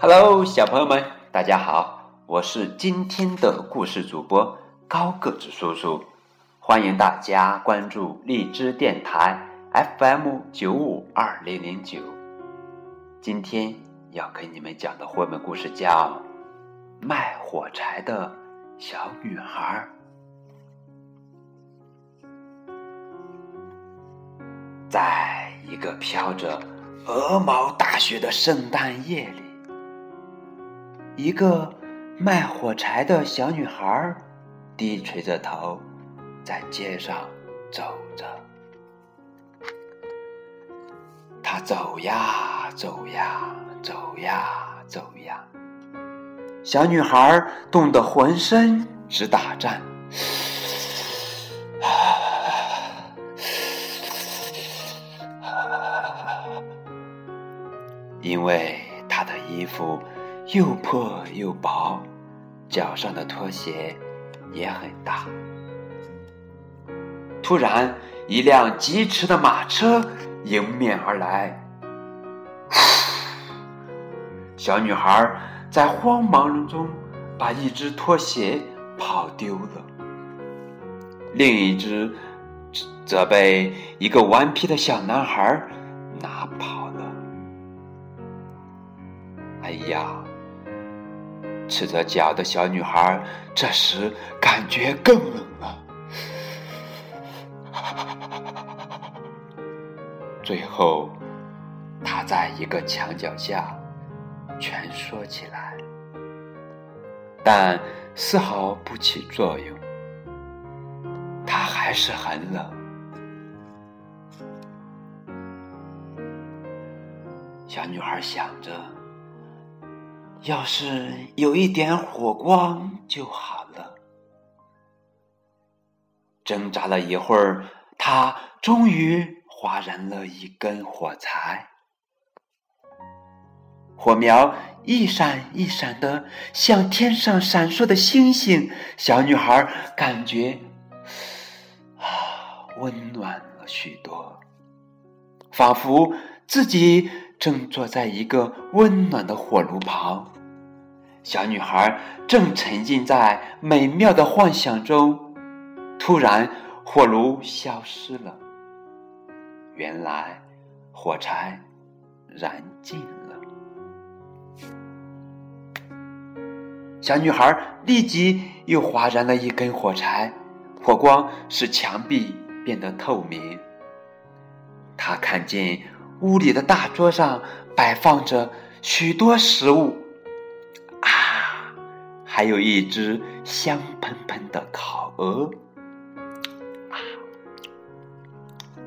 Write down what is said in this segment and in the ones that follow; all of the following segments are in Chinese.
Hello，小朋友们，大家好，我是今天的故事主播高个子叔叔，欢迎大家关注荔枝电台 FM 九五二零零九。今天要给你们讲的绘本故事叫《卖火柴的小女孩》。在一个飘着鹅毛大雪的圣诞夜里，一个卖火柴的小女孩低垂着头，在街上走着。她走呀走呀走呀走呀，小女孩冻得浑身直打颤。因为她的衣服又破又薄，脚上的拖鞋也很大。突然，一辆疾驰的马车迎面而来，小女孩在慌忙中把一只拖鞋跑丢了，另一只则被一个顽皮的小男孩拿跑了。哎呀！赤着脚的小女孩这时感觉更冷了。最后，她在一个墙角下蜷缩起来，但丝毫不起作用。她还是很冷。小女孩想着。要是有一点火光就好了。挣扎了一会儿，他终于划燃了一根火柴，火苗一闪一闪的，像天上闪烁的星星。小女孩感觉啊，温暖了许多，仿佛自己。正坐在一个温暖的火炉旁，小女孩正沉浸在美妙的幻想中。突然，火炉消失了。原来，火柴燃尽了。小女孩立即又划燃了一根火柴，火光使墙壁变得透明。她看见。屋里的大桌上摆放着许多食物，啊，还有一只香喷喷的烤鹅。啊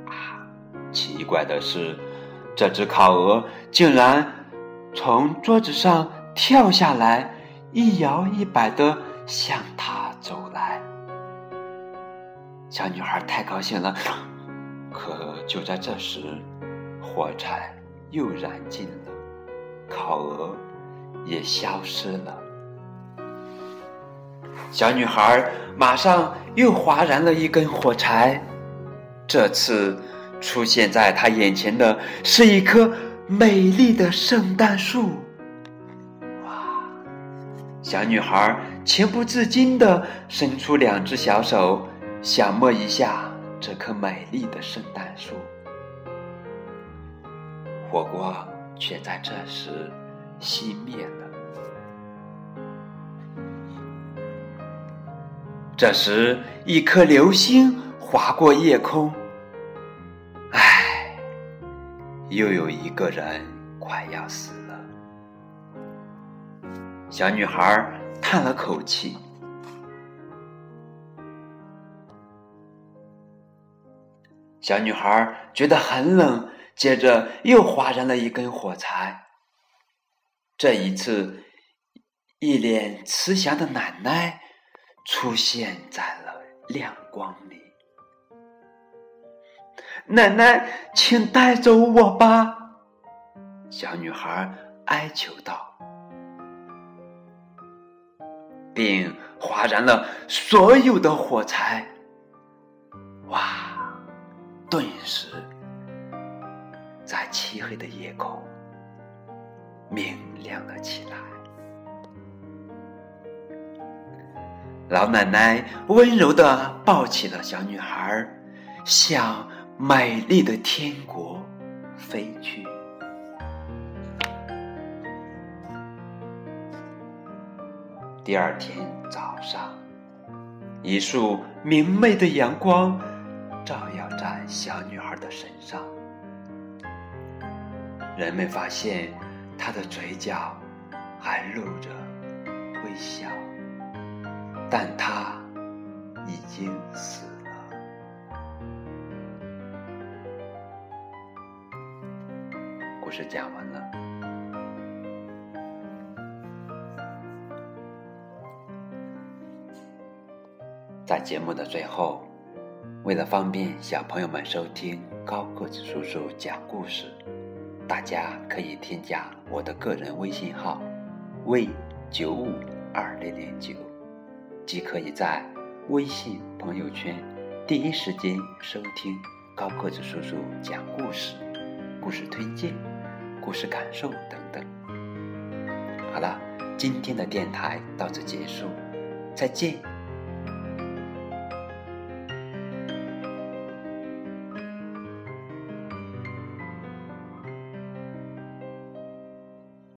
啊！奇怪的是，这只烤鹅竟然从桌子上跳下来，一摇一摆的向他走来。小女孩太高兴了，可就在这时。火柴又燃尽了，烤鹅也消失了。小女孩马上又划燃了一根火柴，这次出现在她眼前的是一棵美丽的圣诞树。哇！小女孩情不自禁地伸出两只小手，想摸一下这棵美丽的圣诞树。火光却在这时熄灭了。这时，一颗流星划过夜空。唉，又有一个人快要死了。小女孩叹了口气。小女孩觉得很冷。接着又划燃了一根火柴。这一次，一脸慈祥的奶奶出现在了亮光里。奶奶，请带走我吧！小女孩哀求道，并划燃了所有的火柴。哇！顿时。在漆黑的夜空，明亮了起来。老奶奶温柔的抱起了小女孩，向美丽的天国飞去。第二天早上，一束明媚的阳光照耀在小女孩的身上。人们发现他的嘴角还露着微笑，但他已经死了。故事讲完了。在节目的最后，为了方便小朋友们收听高个子叔叔讲故事，大家可以添加我的个人微信号 v 九五二零零九，即可以在微信朋友圈第一时间收听高个子叔叔讲故事、故事推荐、故事感受等等。好了，今天的电台到此结束，再见。